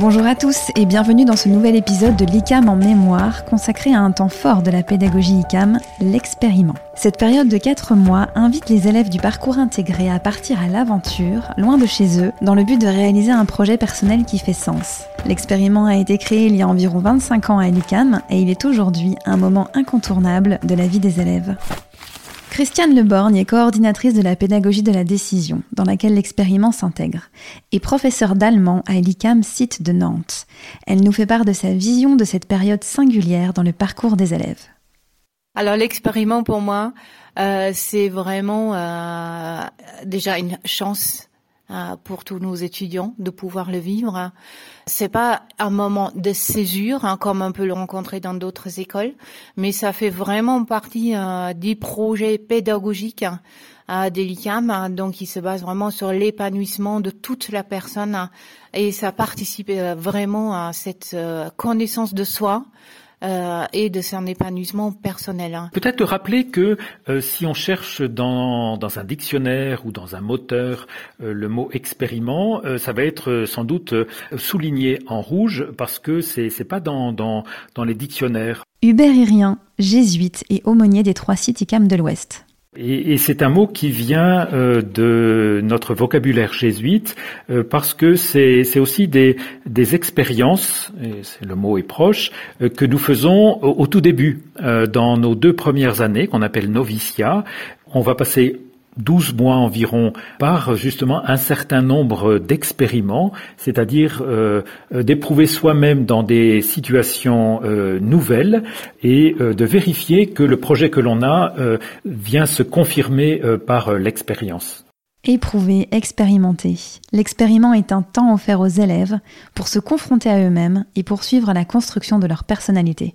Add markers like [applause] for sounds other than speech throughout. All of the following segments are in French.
Bonjour à tous et bienvenue dans ce nouvel épisode de l'ICAM en mémoire consacré à un temps fort de la pédagogie ICAM, l'expériment. Cette période de 4 mois invite les élèves du parcours intégré à partir à l'aventure, loin de chez eux, dans le but de réaliser un projet personnel qui fait sens. L'expériment a été créé il y a environ 25 ans à l'ICAM et il est aujourd'hui un moment incontournable de la vie des élèves. Christiane Leborgne est coordinatrice de la pédagogie de la décision, dans laquelle l'expériment s'intègre, et professeure d'allemand à l'ICAM site de Nantes. Elle nous fait part de sa vision de cette période singulière dans le parcours des élèves. Alors l'expériment pour moi, euh, c'est vraiment euh, déjà une chance pour tous nos étudiants de pouvoir le vivre. C'est pas un moment de césure hein, comme on peut le rencontrer dans d'autres écoles, mais ça fait vraiment partie euh, du projet pédagogique euh, des LICAM, donc qui se base vraiment sur l'épanouissement de toute la personne et ça participe euh, vraiment à cette connaissance de soi, euh, et de son épanouissement personnel. Hein. Peut-être rappeler que euh, si on cherche dans, dans, un dictionnaire ou dans un moteur euh, le mot expériment, ça va être sans doute souligné en rouge parce que c'est c'est pas dans, dans, dans les dictionnaires. Hubert Irien, jésuite et aumônier des trois sites ICAM de l'Ouest. Et, et c'est un mot qui vient euh, de notre vocabulaire jésuite euh, parce que c'est aussi des, des expériences, et le mot est proche, euh, que nous faisons au, au tout début, dans nos deux premières années, qu'on appelle noviciat. On va passer 12 mois environ par justement un certain nombre d'expériments, c'est-à-dire euh, euh, d'éprouver soi-même dans des situations euh, nouvelles et de vérifier que le projet que l'on a vient se confirmer par l'expérience. Éprouver, expérimenter. L'expériment est un temps offert aux élèves pour se confronter à eux-mêmes et poursuivre la construction de leur personnalité.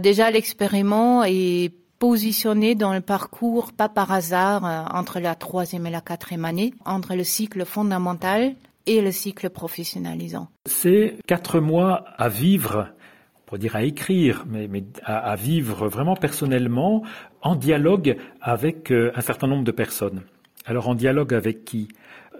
déjà, l'expériment est positionné dans le parcours, pas par hasard, euh, entre la troisième et la quatrième année, entre le cycle fondamental et le cycle professionnalisant. C'est quatre mois à vivre, pourrait dire à écrire, mais, à, vivre vraiment personnellement, en dialogue avec euh, un certain nombre de personnes. Alors en dialogue avec qui?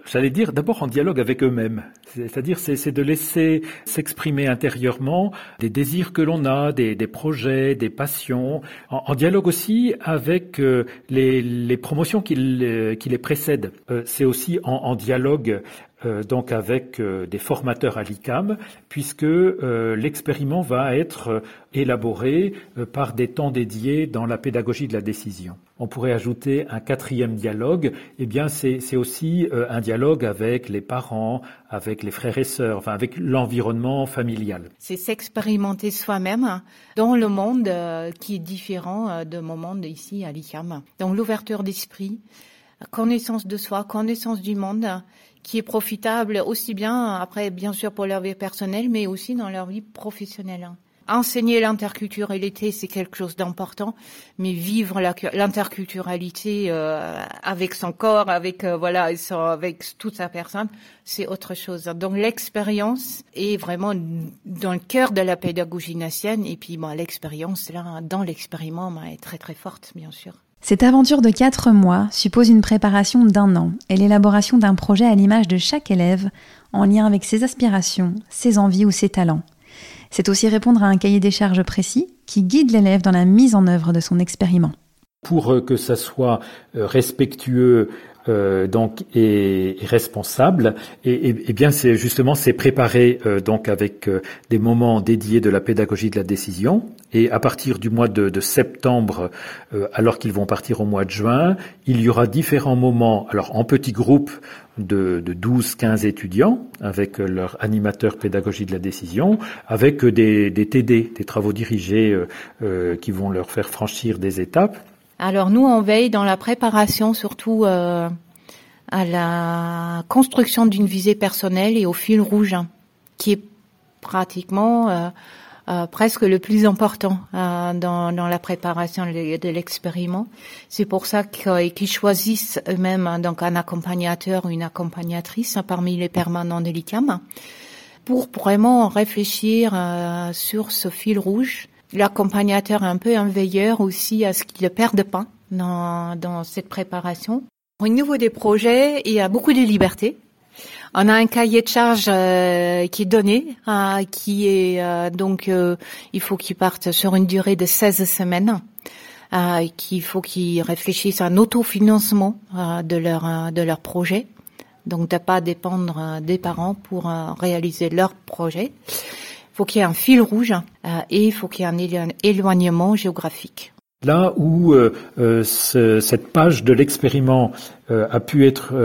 J'allais dire d'abord en dialogue avec eux-mêmes. C'est-à-dire, c'est de laisser s'exprimer intérieurement des désirs que l'on a, des, projets, des passions, en, dialogue aussi avec euh, les, promotions qui, les précèdent. Euh, c'est aussi en, dialogue euh, donc avec des formateurs à l'ICAM, puisque l'expériment va être élaboré par des temps dédiés dans la pédagogie de la décision. On pourrait ajouter un quatrième dialogue. Eh bien, c'est aussi un dialogue avec les parents, avec les frères et sœurs, enfin avec l'environnement familial. C'est s'expérimenter soi-même dans le monde euh, qui est différent euh, de mon monde ici à l'ICAM. Donc l'ouverture d'esprit, connaissance de soi, connaissance du monde, qui est profitable aussi bien après bien sûr pour leur vie personnelle, mais aussi dans leur vie professionnelle enseigner l'interculturalité, c'est quelque chose d'important, mais vivre l'interculturalité euh, avec son corps, avec euh, voilà, avec toute sa personne, c'est autre chose. Donc l'expérience est vraiment dans le cœur de la pédagogie nationale, et puis bon, l'expérience là, dans l'expériment, est très très forte, bien sûr. Cette aventure de quatre mois suppose une préparation d'un an et l'élaboration d'un projet à l'image de chaque élève en lien avec ses aspirations, ses envies ou ses talents. C'est aussi répondre à un cahier des charges précis qui guide l'élève dans la mise en œuvre de son expériment. Pour euh, que ça soit euh, respectueux euh, donc et, responsable et, bien c'est justement c'est préparé donc avec des moments dédiés de la pédagogie de la décision et à partir du mois de, de septembre alors qu'ils vont partir au mois de juin il y aura différents moments alors en petits groupes de, de 12-15 étudiants avec leur animateur pédagogie de la décision, avec des, des TD, des travaux dirigés euh, euh, qui vont leur faire franchir des étapes. Alors nous, on veille dans la préparation surtout euh, à la construction d'une visée personnelle et au fil rouge, hein, qui est pratiquement euh, euh, presque le plus important euh, dans, dans, la préparation de, l'expériment. C'est pour ça qu'ils choisissent eux-mêmes hein, donc un accompagnateur ou une accompagnatrice parmi les permanents de l'ICAM pour vraiment réfléchir euh, sur ce fil rouge. L'accompagnateur est un peu un veilleur aussi à ce qu'il ne perde pas dans, dans cette préparation. Au niveau des projets, il y a beaucoup de liberté. On a un cahier de charge euh, qui est donné, euh, qui est euh, donc il faut qu'ils partent sur une durée de 16 semaines. qu'il faut qu'ils réfléchissent à un autofinancement de leur de leur projet, donc de pas dépendre des parents pour réaliser leur projet. Faut qu'il y ait un fil rouge et il faut qu'il y ait un éloignement géographique. Là où euh, euh, cette page de l'expériment euh, a pu être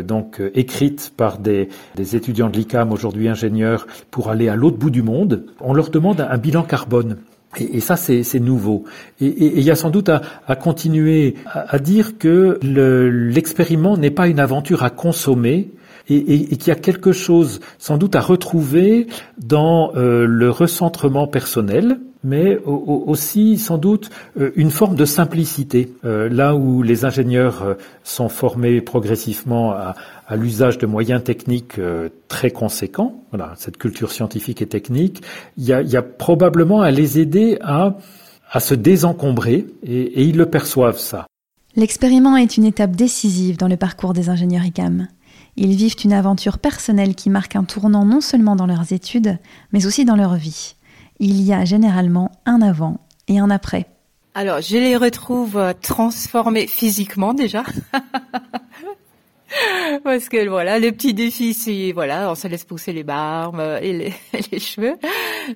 donc écrite par des, étudiants de l'ICAM, aujourd'hui ingénieurs, pour aller à l'autre bout du monde, on leur demande un bilan carbone. Et, ça, c'est nouveau. Et, il y a sans doute à, continuer à, dire que l'expériment n'est pas une aventure à consommer, et, qu'il y a quelque chose sans doute à retrouver dans le recentrement personnel, mais aussi sans doute euh, une forme de simplicité. Euh, là où les ingénieurs euh, sont formés progressivement à, l'usage de moyens techniques très conséquents, voilà, cette culture scientifique et technique, il y a, probablement à les aider à, à se désencombrer, et, et ils le perçoivent ça. L'expériment est une étape décisive dans le parcours des ingénieurs ICAM. Ils vivent une aventure personnelle qui marque un tournant non seulement dans leurs études, mais aussi dans leur vie il y a généralement un avant et un après. Alors, je les retrouve euh, transformés physiquement déjà. [laughs] Parce que voilà, le petit défi, c'est voilà, on se laisse pousser les barbes [laughs] et les, cheveux,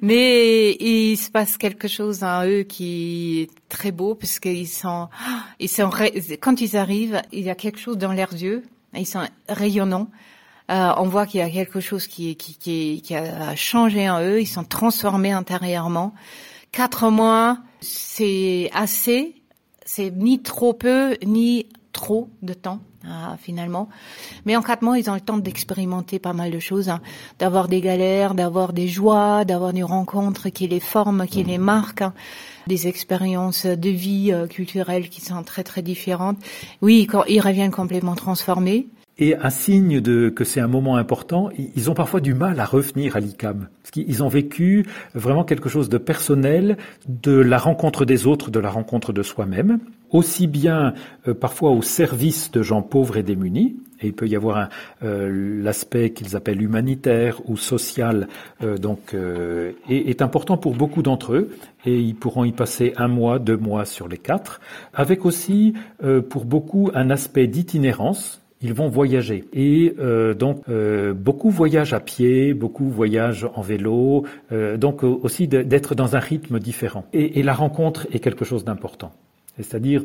mais il se passe quelque chose en eux qui est très beau puisqu'ils sont, [gasps] ils sont quand ils arrivent, il y a quelque chose dans leurs yeux, ils sont rayonnants. Euh, on voit qu'il y a quelque chose qui, qui, qui, a changé en eux. Ils sont transformés intérieurement. Quatre mois, c'est assez. C'est ni trop peu, ni trop de temps. Euh, finalement. Mais en quatre mois, ils ont le temps d'expérimenter pas mal de choses, hein. d'avoir des galères, d'avoir des joies, d'avoir des rencontres qui les forment, qui les marquent, hein. des expériences de vie euh, culturelle qui sont très très différentes. Oui, quand ils reviennent complètement transformés. Et un signe de que c'est un moment important, ils ont parfois du mal à revenir à l'ICAM. Parce qu'ils ont vécu vraiment quelque chose de personnel, de la rencontre des autres, de la rencontre de soi-même, aussi bien euh, parfois au service de gens pauvres et démunis, et il peut y avoir euh, l'aspect qu'ils appellent humanitaire ou social, euh, donc est, est, important pour beaucoup d'entre eux, et ils pourront y passer un mois, deux mois sur les quatre, avec aussi pour beaucoup un aspect d'itinérance ils vont voyager. Et euh, donc euh, beaucoup voyagent à pied, beaucoup voyagent en vélo, euh, donc aussi d'être dans un rythme différent. Et, et la rencontre est quelque chose d'important. C'est-à-dire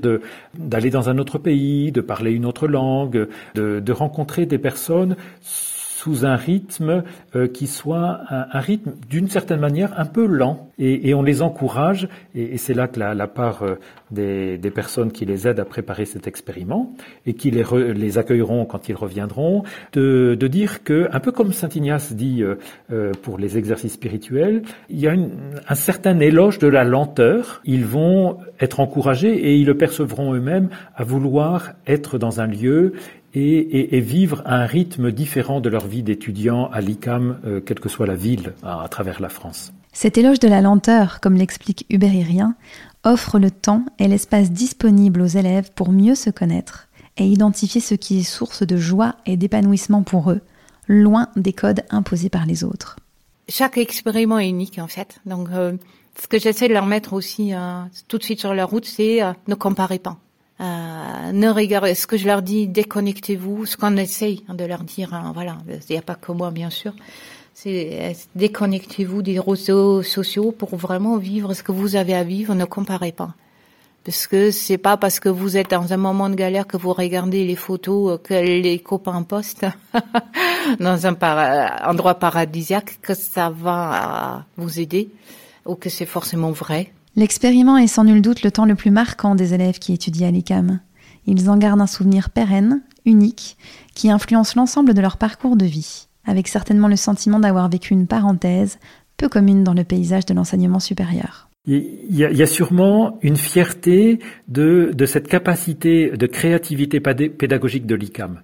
d'aller dans un autre pays, de parler une autre langue, de, de rencontrer des personnes sous un rythme euh, qui soit un, rythme d'une certaine manière un peu lent. Et, on les encourage, et, c'est là que la, part euh, des, personnes qui les aident à préparer cet expériment et qui les, les accueilleront quand ils reviendront, de, dire que, un peu comme Saint Ignace dit euh, pour les exercices spirituels, il y a un certain éloge de la lenteur. Ils vont être encouragés et ils le percevront eux-mêmes à vouloir être dans un lieu et, vivre à un rythme différent de leur vie d'étudiant à l'ICAM, euh, quelle que soit la ville à, travers la France. Cet éloge de la lenteur, comme l'explique Hubert Irien, offre le temps et l'espace disponible aux élèves pour mieux se connaître et identifier ce qui est source de joie et d'épanouissement pour eux, loin des codes imposés par les autres. Chaque expériment est unique en fait. Donc euh, ce que j'essaie de leur mettre aussi euh, tout de suite sur la route, c'est ne comparez pas. Euh, ne regardez, ce que je leur dis, déconnectez-vous, ce qu'on essaye de leur dire, hein, voilà, il n'y a pas que moi bien sûr, c'est euh, déconnectez-vous des réseaux sociaux pour vraiment vivre ce que vous avez à vivre, ne comparez pas. Parce que c'est pas parce que vous êtes dans un moment de galère que vous regardez les photos que les copains postent [laughs] dans un endroit paradisiaque que ça va vous aider ou que c'est forcément vrai. L'expériment est sans nul doute le temps le plus marquant des élèves qui étudient à l'ICAM. Ils en gardent un souvenir pérenne, unique, qui influence l'ensemble de leur parcours de vie, avec certainement le sentiment d'avoir vécu une parenthèse peu commune dans le paysage de l'enseignement supérieur. Il y, a, sûrement une fierté de, de cette capacité de créativité pédagogique de l'ICAM.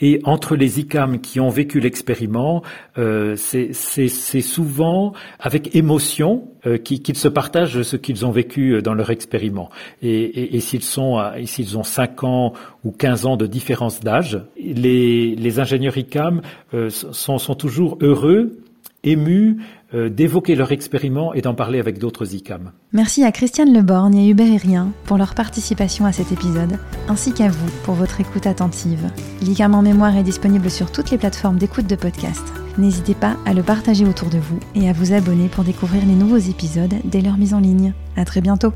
Et entre les ICAM qui ont vécu l'expériment, euh, c'est souvent avec émotion euh, qu'ils se partagent ce qu'ils ont vécu dans leur expériment. Et, et, et s'ils sont, s'ils ont 5 ans ou 15 ans de différence d'âge, les, les ingénieurs ICAM euh, sont, sont toujours heureux émus euh, d'évoquer leur expériment et d'en parler avec d'autres ICAM. Merci à Christiane Leborgne et Hubert Rien pour leur participation à cet épisode, ainsi qu'à vous pour votre écoute attentive. L'ICAM en mémoire est disponible sur toutes les plateformes d'écoute de podcast. N'hésitez pas à le partager autour de vous et à vous abonner pour découvrir les nouveaux épisodes dès leur mise en ligne. À très bientôt!